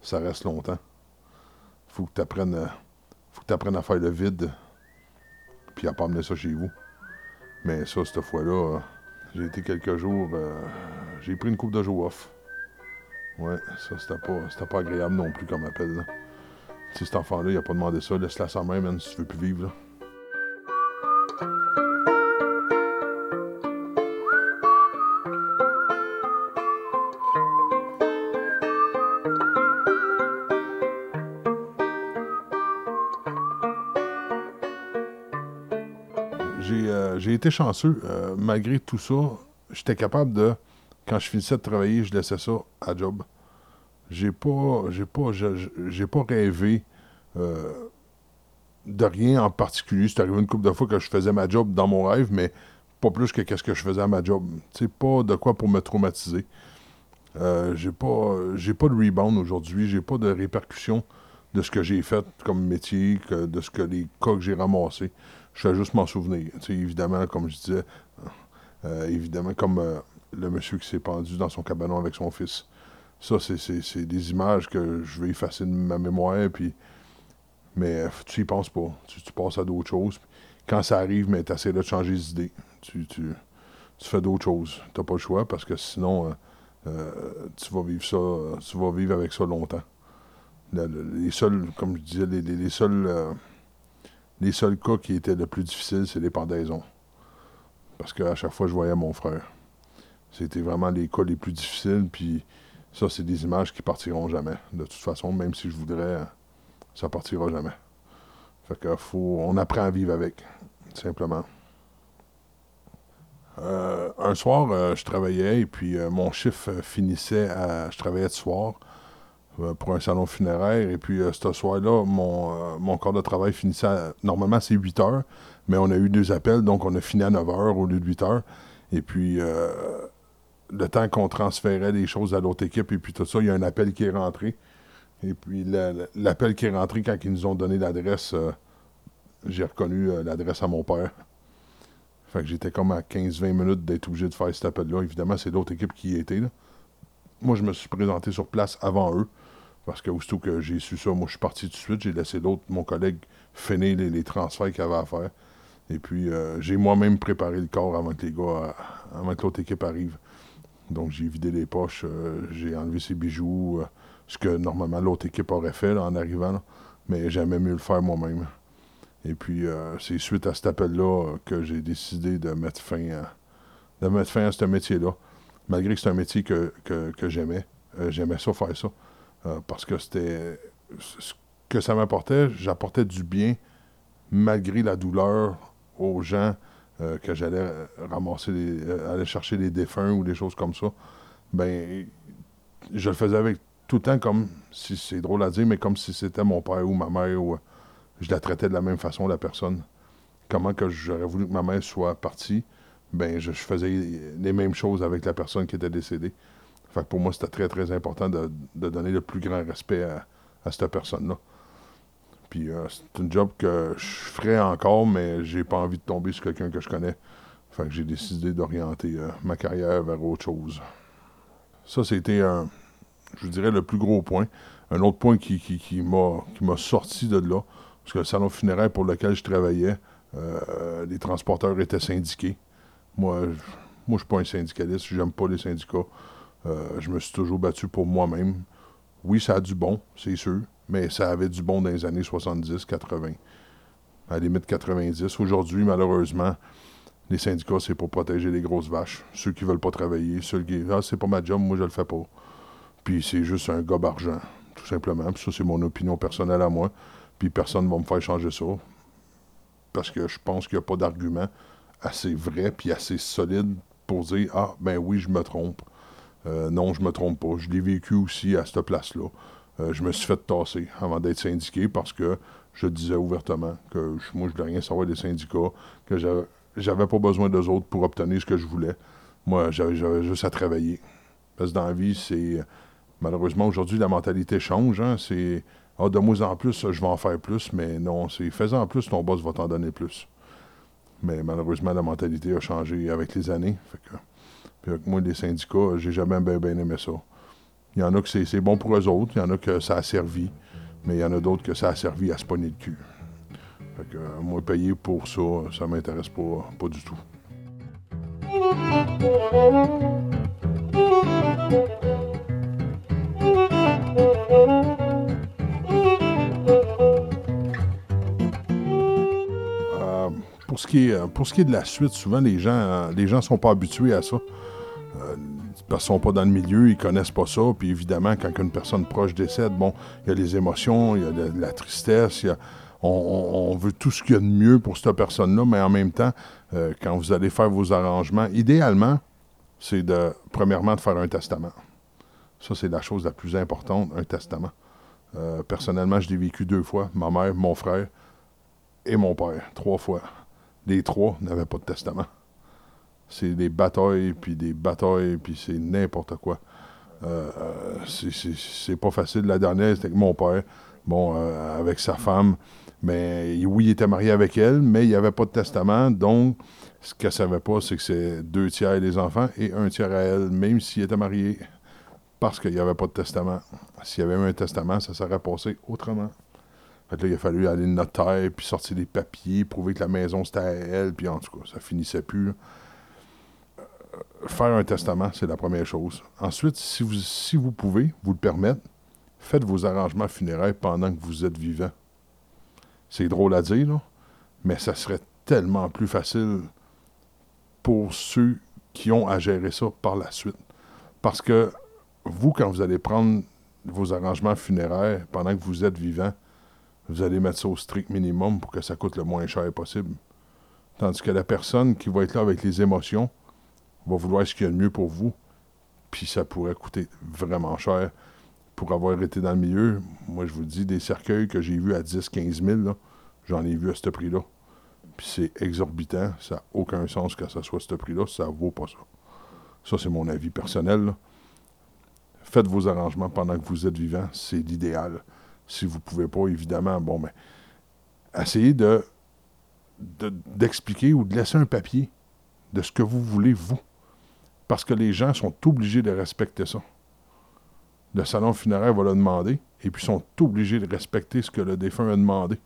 ça reste longtemps. Faut que tu faut que apprennes à faire le vide puis à pas amener ça chez vous. Mais ça, cette fois-là, j'ai été quelques jours. Euh, j'ai pris une coupe de jours off. Ouais, ça, c'était pas, pas agréable non plus comme appel. Là. Si cet enfant-là, il a pas demandé ça, laisse-la à sa mère, même si tu veux plus vivre. Là. Chanceux. Euh, malgré tout ça, j'étais capable de, quand je finissais de travailler, je laissais ça à job. J'ai pas, j'ai pas, j'ai pas rêvé euh, de rien en particulier. C'est arrivé une couple de fois que je faisais ma job dans mon rêve, mais pas plus que qu'est-ce que je faisais à ma job. C'est pas de quoi pour me traumatiser. Euh, j'ai pas, j'ai pas de rebound aujourd'hui. J'ai pas de répercussions de ce que j'ai fait comme métier, de ce que les cas que j'ai ramassés je fais juste m'en souvenir. évidemment, comme je disais, euh, évidemment, comme euh, le monsieur qui s'est pendu dans son cabanon avec son fils. Ça, c'est des images que je vais effacer de ma mémoire, puis... mais tu y penses pas. Tu, passes à d'autres choses. Quand ça arrive, mais tu essaies de changer d'idée. Tu, tu, tu, fais d'autres choses. Tu n'as pas le choix parce que sinon, euh, tu vas vivre ça, tu vas vivre avec ça longtemps. les seuls, comme je disais, les, les seuls les seuls cas qui étaient le plus difficiles, c'est les pendaisons. Parce qu'à chaque fois, je voyais mon frère. C'était vraiment les cas les plus difficiles, puis ça, c'est des images qui partiront jamais. De toute façon, même si je voudrais, ça partira jamais. Fait que faut, on apprend à vivre avec, simplement. Euh, un soir, euh, je travaillais et puis euh, mon chiffre finissait à. Je travaillais ce soir. Euh, pour un salon funéraire. Et puis, euh, ce soir-là, mon, euh, mon corps de travail finissait Normalement, c'est 8 heures, mais on a eu deux appels, donc on a fini à 9 heures au lieu de 8 heures. Et puis, le temps qu'on transférait les choses à l'autre équipe et puis tout ça, il y a un appel qui est rentré. Et puis l'appel qui est rentré quand ils nous ont donné l'adresse, j'ai reconnu l'adresse à mon père. Fait que j'étais comme à 15-20 minutes d'être obligé de faire cet appel-là. Évidemment, c'est l'autre équipe qui y était. Là. Moi, je me suis présenté sur place avant eux. Parce que aussitôt que j'ai su ça, moi, je suis parti tout de suite. J'ai laissé l'autre, mon collègue, finir les, transferts qu'il avait à faire. Et puis, euh, j'ai moi-même préparé le corps avant que gars, avant que l'autre équipe arrive. Donc, j'ai vidé les poches, euh, j'ai enlevé ses bijoux, euh, ce que normalement l'autre équipe aurait fait en arrivant. mais j'aimais mieux le faire moi-même. Et puis, c'est suite à cet appel-là que j'ai décidé de mettre fin à, de mettre fin à ce métier-là. Malgré que c'est un métier que, que j'aimais. j'aimais ça, faire ça. Euh, parce que c'était. Ce que ça m'apportait, j'apportais du bien malgré la douleur aux gens euh, que j'allais ramasser, euh, aller chercher des défunts ou des choses comme ça. Ben, je le faisais avec tout le temps comme si c'est drôle à dire, mais comme si c'était mon père ou ma mère ou je la traitais de la même façon, la personne. Comment que j'aurais voulu que ma mère soit partie, ben je faisais les mêmes choses avec la personne qui était décédée. Fait pour moi, c'était très, très important de, donner le plus grand respect à, cette personne-là. Puis euh, c'est un job que je ferais encore, mais j'ai pas envie de tomber sur quelqu'un que je connais. Fait que j'ai décidé d'orienter euh, ma carrière vers autre chose. Ça, c'était un, je dirais, le plus gros point. Un autre point qui m'a sorti de là, parce que le salon funéraire pour lequel je travaillais, euh, les transporteurs étaient syndiqués. Moi, je, moi, je suis pas un syndicaliste, j'aime pas les syndicats. Euh, je me suis toujours battu pour moi-même. Oui, ça a du bon, c'est sûr, mais ça avait du bon dans les années 70, 80. À la limite 90. Aujourd'hui, malheureusement, les syndicats, c'est pour protéger les grosses vaches. Ceux qui veulent pas travailler, ceux qui ah, c'est pas ma job, moi je le fais pas. Puis c'est juste un gobe argent, tout simplement. Puis ça, c'est mon opinion personnelle à moi. Puis personne ne va me faire changer ça. Parce que je pense qu'il n'y a pas d'argument assez vrai puis assez solide pour dire Ah, ben oui, je me trompe. Euh, non, je me trompe pas. Je l'ai vécu aussi à cette place-là. Euh, je me suis fait tasser avant d'être syndiqué parce que je disais ouvertement que moi, je voulais rien savoir des syndicats, que j'avais pas besoin d'eux autres pour obtenir ce que je voulais. Moi, j'avais juste à travailler. Parce que dans la vie, c'est. Malheureusement, aujourd'hui, la mentalité change. Hein. C'est. Ah, de moins en plus, je vais en faire plus, mais non, c'est faisant plus, ton boss va t'en donner plus. Mais malheureusement, la mentalité a changé avec les années. Puis moi, les syndicats, j'ai jamais bien, aimé ça. Il y en a que c'est bon pour eux autres, il y en a que ça a servi, mais il y en a d'autres que ça a servi à se pogner le cul. Fait que euh, moi, payer pour ça, ça m'intéresse pas, pas du tout. Euh, pour, ce qui est, pour ce qui est de la suite, souvent les gens euh, les gens sont pas habitués à ça. Qu'ils sont pas dans le milieu, ils connaissent pas ça. Puis évidemment, quand une personne proche décède, bon, il y a les émotions, il y a de, la tristesse, on, veut tout ce qu'il y a de mieux pour cette personne-là, mais en même temps, euh, quand vous allez faire vos arrangements, idéalement, c'est de, premièrement, de faire un testament. Ça, c'est la chose la plus importante, un testament. Euh, personnellement, je l'ai vécu deux fois, ma mère, mon frère et mon père, trois fois. Les trois n'avaient pas de testament c'est des batailles, puis des batailles, puis c'est n'importe quoi. Euh, c'est pas facile. La dernière, c'était avec mon père, bon, euh, avec sa femme. Mais oui, il était marié avec elle, mais il n'y avait pas de testament. Donc, ce qu'elle ne savait pas, c'est que c'est deux tiers des enfants et un tiers à elle, même s'il était marié, parce qu'il n'y avait pas de testament. S'il y avait eu un testament, ça serait passé autrement. Fait là, il a fallu aller notaire, puis sortir des papiers, prouver que la maison c'était à elle, puis en tout cas, ça finissait plus faire un testament, c'est la première chose. Ensuite, si vous, si vous pouvez, vous le permettre, faites vos arrangements funéraires pendant que vous êtes vivant. C'est drôle à dire, là, mais ça serait tellement plus facile pour ceux qui ont à gérer ça par la suite. Parce que vous, quand vous allez prendre vos arrangements funéraires pendant que vous êtes vivant, vous allez mettre ça au strict minimum pour que ça coûte le moins cher possible. Tandis que la personne qui va être là avec les émotions, va vouloir ce qu'il y a de mieux pour vous. Puis ça pourrait coûter vraiment cher. Pour avoir été dans le milieu, moi je vous dis, des cercueils que j'ai vus à 10, 15 000, j'en ai vu à ce prix-là. Puis c'est exorbitant. Ça n'a aucun sens que ça soit ce prix-là. Ça vaut pas ça. Ça, c'est mon avis personnel. Faites vos arrangements pendant que vous êtes vivant, c'est l'idéal. Si vous ne pouvez pas, évidemment, bon, ben, essayez de, d'expliquer ou de laisser un papier de ce que vous voulez, vous. Parce que les gens sont obligés de respecter ça. Le salon funéraire va le demander, et puis sont obligés de respecter ce que le défunt a demandé.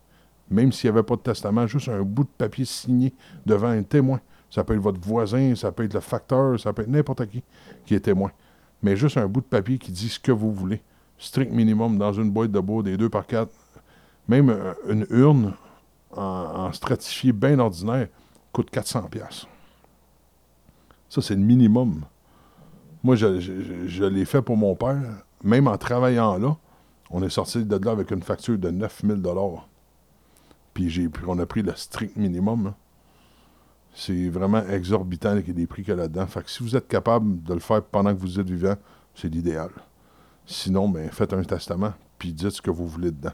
Même s'il n'y avait pas de testament, juste un bout de papier signé devant un témoin. Ça peut être votre voisin, ça peut être le facteur, ça peut être n'importe qui qui est témoin. Mais juste un bout de papier qui dit ce que vous voulez. Strict minimum dans une boîte de bois des deux par quatre. Même euh, une urne en, stratifié bien ordinaire coûte 400 pièces. Ça, c'est le minimum. Moi, je, l'ai fait pour mon père. Même en travaillant là, on est sorti de là avec une facture de 9000 Puis j'ai, on a pris le strict minimum. C'est vraiment exorbitant les prix qu'il y a là-dedans. Fait que si vous êtes capable de le faire pendant que vous êtes vivant, c'est l'idéal. Sinon, ben, faites un testament, puis dites ce que vous voulez dedans.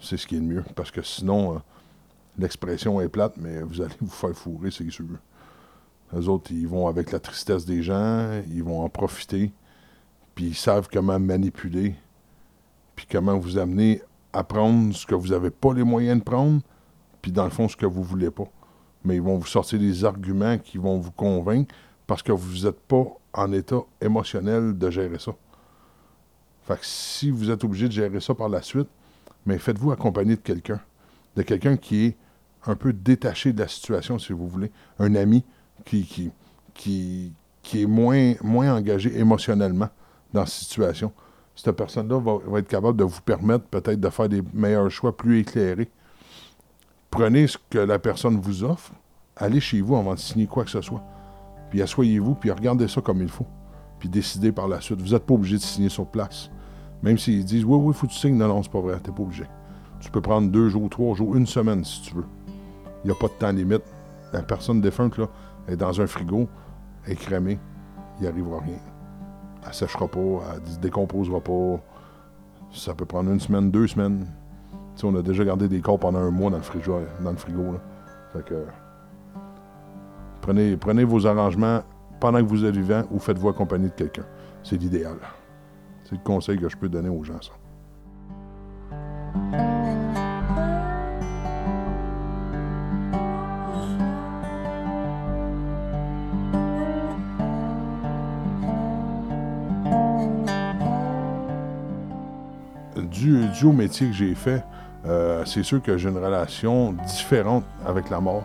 C'est ce qui est le mieux. Parce que sinon, euh, l'expression est plate, mais vous allez vous faire fourrer, c'est sûr. Les autres, ils vont avec la tristesse des gens, ils vont en profiter, puis ils savent comment manipuler puis comment vous amener à prendre ce que vous n'avez pas les moyens de prendre, puis dans le fond, ce que vous ne voulez pas. Mais ils vont vous sortir des arguments qui vont vous convaincre parce que vous n'êtes pas en état émotionnel de gérer ça. Fait que si vous êtes obligé de gérer ça par la suite, mais faites-vous accompagner de quelqu'un. De quelqu'un qui est un peu détaché de la situation, si vous voulez. Un ami qui, qui, qui, qui est moins, moins engagé émotionnellement dans la situation cette personne-là va, être capable de vous permettre peut-être de faire des meilleurs choix plus éclairés. Prenez ce que la personne vous offre, allez chez vous avant de signer quoi que ce soit. Puis asseyez-vous, puis regardez ça comme il faut. Puis décidez par la suite. Vous n'êtes pas obligé de signer sur place. Même s'ils disent Oui, oui, faut que tu signes. Non, non, c'est pas vrai, tu n'es pas obligé. Tu peux prendre deux jours, trois jours, une semaine si tu veux. Il n'y a pas de temps limite. La personne défunte là, est dans un frigo, est crémée, il n'y arrivera rien elle sèchera pas, elle se décomposera pas. Ça peut prendre une semaine, deux semaines. on a déjà gardé des corps pendant un mois dans le frigo. Dans le frigo Fait que, prenez, prenez vos arrangements pendant que vous êtes vivant ou faites-vous accompagner de quelqu'un. C'est l'idéal. C'est le conseil que je peux donner aux gens, ça. Au métier que j'ai fait, euh, c'est sûr que j'ai une relation différente avec la mort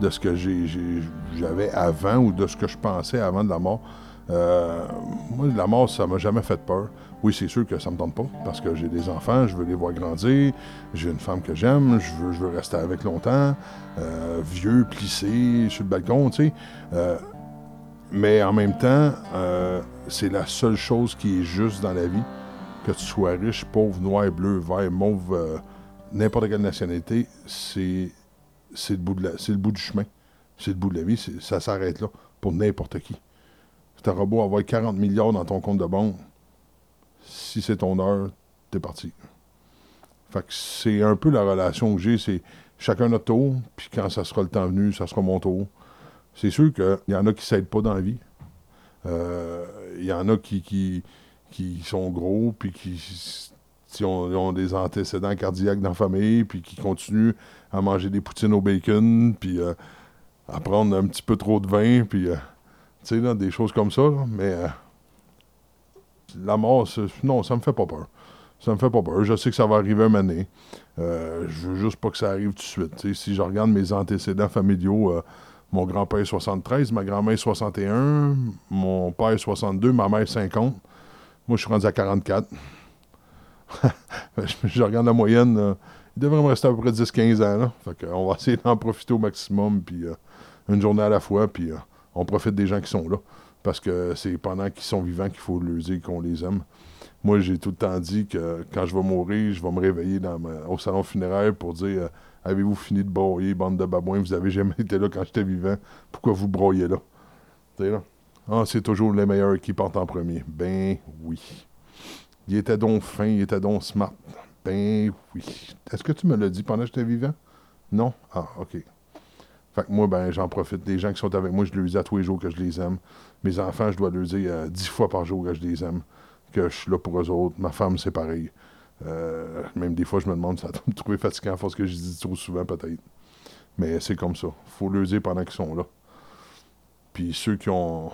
de ce que j'avais avant ou de ce que je pensais avant de la mort. Euh, moi, la mort, ça m'a jamais fait peur. Oui, c'est sûr que ça me tente pas, parce que j'ai des enfants, je veux les voir grandir, j'ai une femme que j'aime, je veux, je veux rester avec longtemps, euh, vieux, plissé, sur le balcon, tu sais. mais en même temps, c'est la seule chose qui est juste dans la vie que tu sois riche, pauvre, noir, bleu, vert, mauve, euh, n'importe quelle nationalité, c'est le, bout le bout du chemin. C'est le bout de la vie. Ça s'arrête là pour n'importe qui. Tu auras beau avoir 40 milliards dans ton compte de banque. Si c'est ton heure, t'es parti. Fait que c'est un peu la relation que j'ai. C'est chacun notre tour, puis quand ça sera le temps venu, ça sera mon tour. C'est sûr qu'il y en a qui ne s'aident pas dans la vie. Euh, il y en a qui qui sont gros, puis qui, ont, des antécédents cardiaques dans la famille, puis qui continuent à manger des poutines au bacon, puis euh, à prendre un petit peu trop de vin, puis, euh, tu sais, des choses comme ça. mais euh, la mort, non, ça me fait pas peur. Ça me fait pas peur. Je sais que ça va arriver un donné. je veux juste pas que ça arrive tout de suite. si je regarde mes antécédents familiaux, mon grand-père 73, ma grand-mère 61, mon père 62, ma mère 50. Moi, je suis rendu à 44. je regarde la moyenne. il devrait me rester à peu près 10-15 ans. on va essayer d'en profiter au maximum, puis euh, une journée à la fois, puis euh, on profite des gens qui sont là. Parce que c'est pendant qu'ils sont vivants qu'il faut leur dire qu'on les aime. Moi, j'ai tout le temps dit que quand je vais mourir, je vais me réveiller au salon funéraire pour dire euh, Avez-vous fini de broyer, bande de babouins? Vous avez jamais été là quand j'étais vivant. Pourquoi vous broyez là? Là? Ah, c'est toujours les meilleurs qui partent en premier. Ben oui. Il était donc fin, il était donc smart. Ben oui. Est-ce que tu me l'as dit pendant que j'étais vivant? Non? Ah, OK. Fait que moi, ben, j'en profite. Les gens qui sont avec moi, je leur dis à tous les jours que je les aime. Mes enfants, je dois leur dire euh, dix fois par jour que je les aime, que je suis là pour eux autres. Ma femme, c'est pareil. Euh, même des fois, je me demande si ça me trouver fatigant à force que je dis trop souvent, peut-être. Mais c'est comme ça. faut le dire pendant qu'ils sont là. Puis ceux qui ont.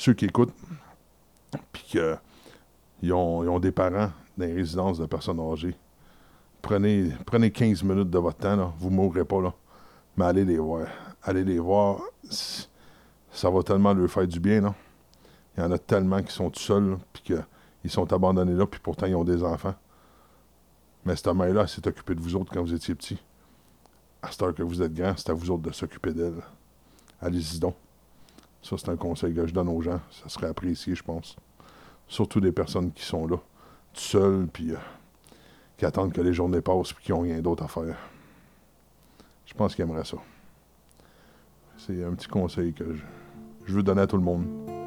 Ceux qui écoutent, puis qu'ils ont, des parents dans les résidences de personnes âgées, prenez, prenez 15 minutes de votre temps, là. vous ne mourrez pas. Là. Mais allez les voir. Allez les voir. Ça va tellement leur faire du bien. Là. Il y en a tellement qui sont tout seuls, puis qu'ils sont abandonnés là, puis pourtant ils ont des enfants. Mais cette mère-là, s'est occupée de vous autres quand vous étiez petits. À cette heure que vous êtes grand, c'est à vous autres de s'occuper d'elle. Allez-y donc. Ça, c'est un conseil que je donne aux gens. Ça serait apprécié, je pense. Surtout des personnes qui sont là, tout seules, puis euh, qui attendent que les journées passent, puis qui n'ont rien d'autre à faire. Je pense qu'ils aimeraient ça. C'est un petit conseil que je veux donner à tout le monde.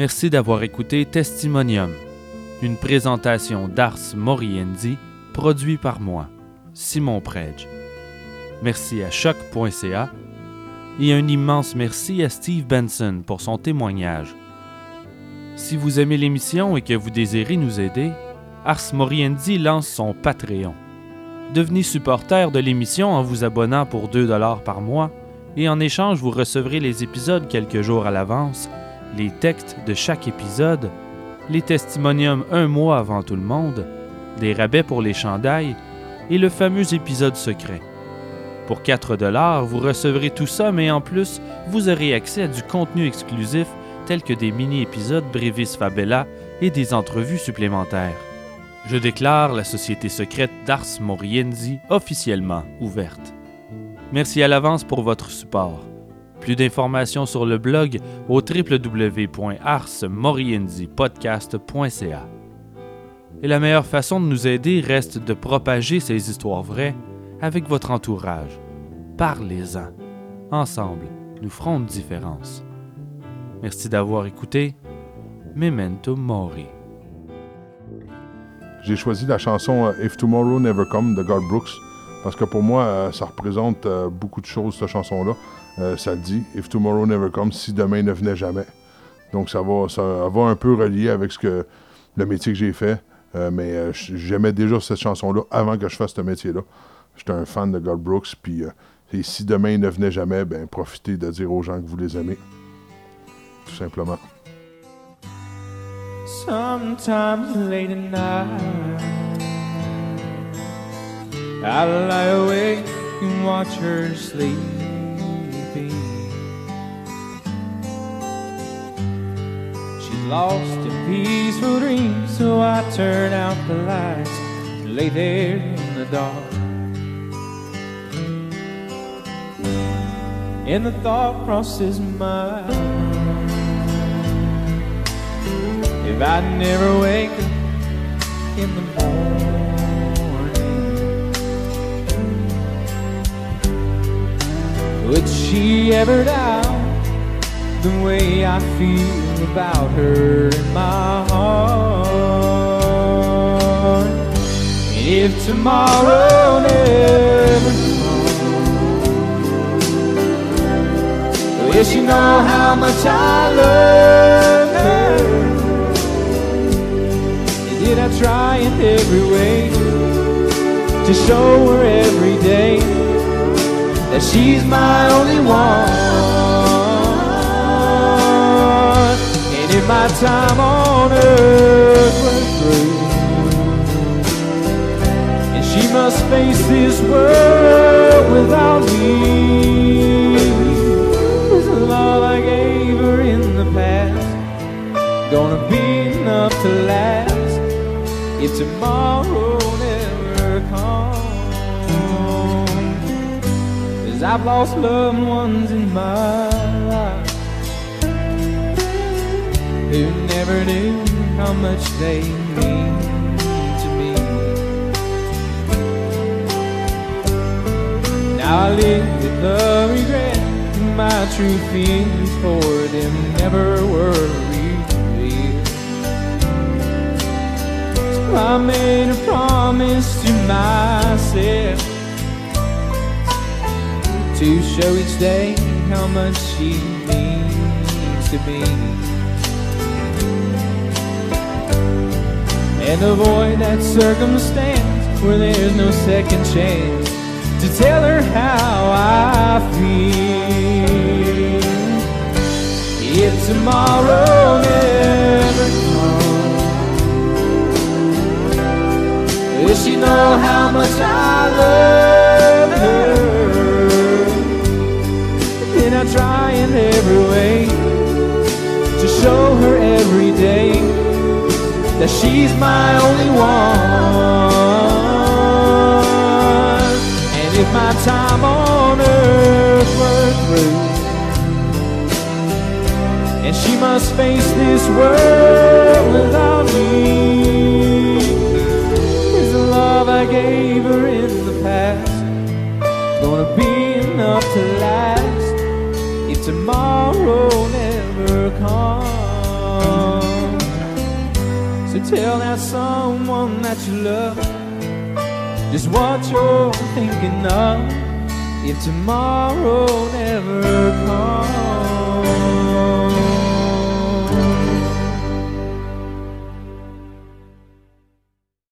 Merci d'avoir écouté Testimonium, une présentation d'Ars Moriendi, produit par moi, Simon Predge. Merci à choc.ca et un immense merci à Steve Benson pour son témoignage. Si vous aimez l'émission et que vous désirez nous aider, Ars Moriendi lance son Patreon. Devenez supporter de l'émission en vous abonnant pour 2 dollars par mois et en échange vous recevrez les épisodes quelques jours à l'avance les textes de chaque épisode, les testimoniums un mois avant tout le monde, des rabais pour les chandails et le fameux épisode secret. Pour 4 dollars, vous recevrez tout ça, mais en plus, vous aurez accès à du contenu exclusif tel que des mini-épisodes Brevis Fabella et des entrevues supplémentaires. Je déclare la société secrète d'Ars Morienzi officiellement ouverte. Merci à l'avance pour votre support. Plus d'informations sur le blog au www.arsmorienzipodcast.ca. Et la meilleure façon de nous aider reste de propager ces histoires vraies avec votre entourage. Parlez-en. Ensemble, nous ferons une différence. Merci d'avoir écouté. Memento Mori. J'ai choisi la chanson euh, If Tomorrow Never Come de Garth Brooks parce que pour moi, euh, ça représente euh, beaucoup de choses, cette chanson-là. Euh, ça dit If Tomorrow Never Comes, si demain ne venait jamais. Donc ça va, ça va un peu relier avec ce que le métier que j'ai fait. mais j'aimais déjà cette chanson-là avant que je fasse ce métier-là. J'étais un fan de God Brooks, puis si demain ne venait jamais, ben profitez de dire aux gens que vous les aimez. Tout simplement. Sometimes late at night I lie awake and watch her sleeping. Lost in peaceful dreams, so I turn out the lights and lay there in the dark. And the thought crosses my mind if I never wake up in the morning. Would she ever doubt the way I feel about her in my heart? And if tomorrow never comes, will she know how much I love her? And did I try in every way to show her every day? that she's my only one. If my time on earth was through, and she must face this world without me, this love I gave her in the past. Gonna be enough to last. If tomorrow never comes. Cause I've lost loved ones in my never knew how much they mean to me. Now I live with the regret my true feelings for them never were revealed. So I made a promise to myself to show each day how much she means to me. And avoid that circumstance where there's no second chance to tell her how I feel. If tomorrow never comes, will she know how much I love her? Then I try in every way to show her every day that she's my only one. And if my time on earth were through, and she must face this world without me, is the love I gave her in the past gonna be enough to last if tomorrow never comes? Tell that someone that you love just what you're thinking of if tomorrow never comes.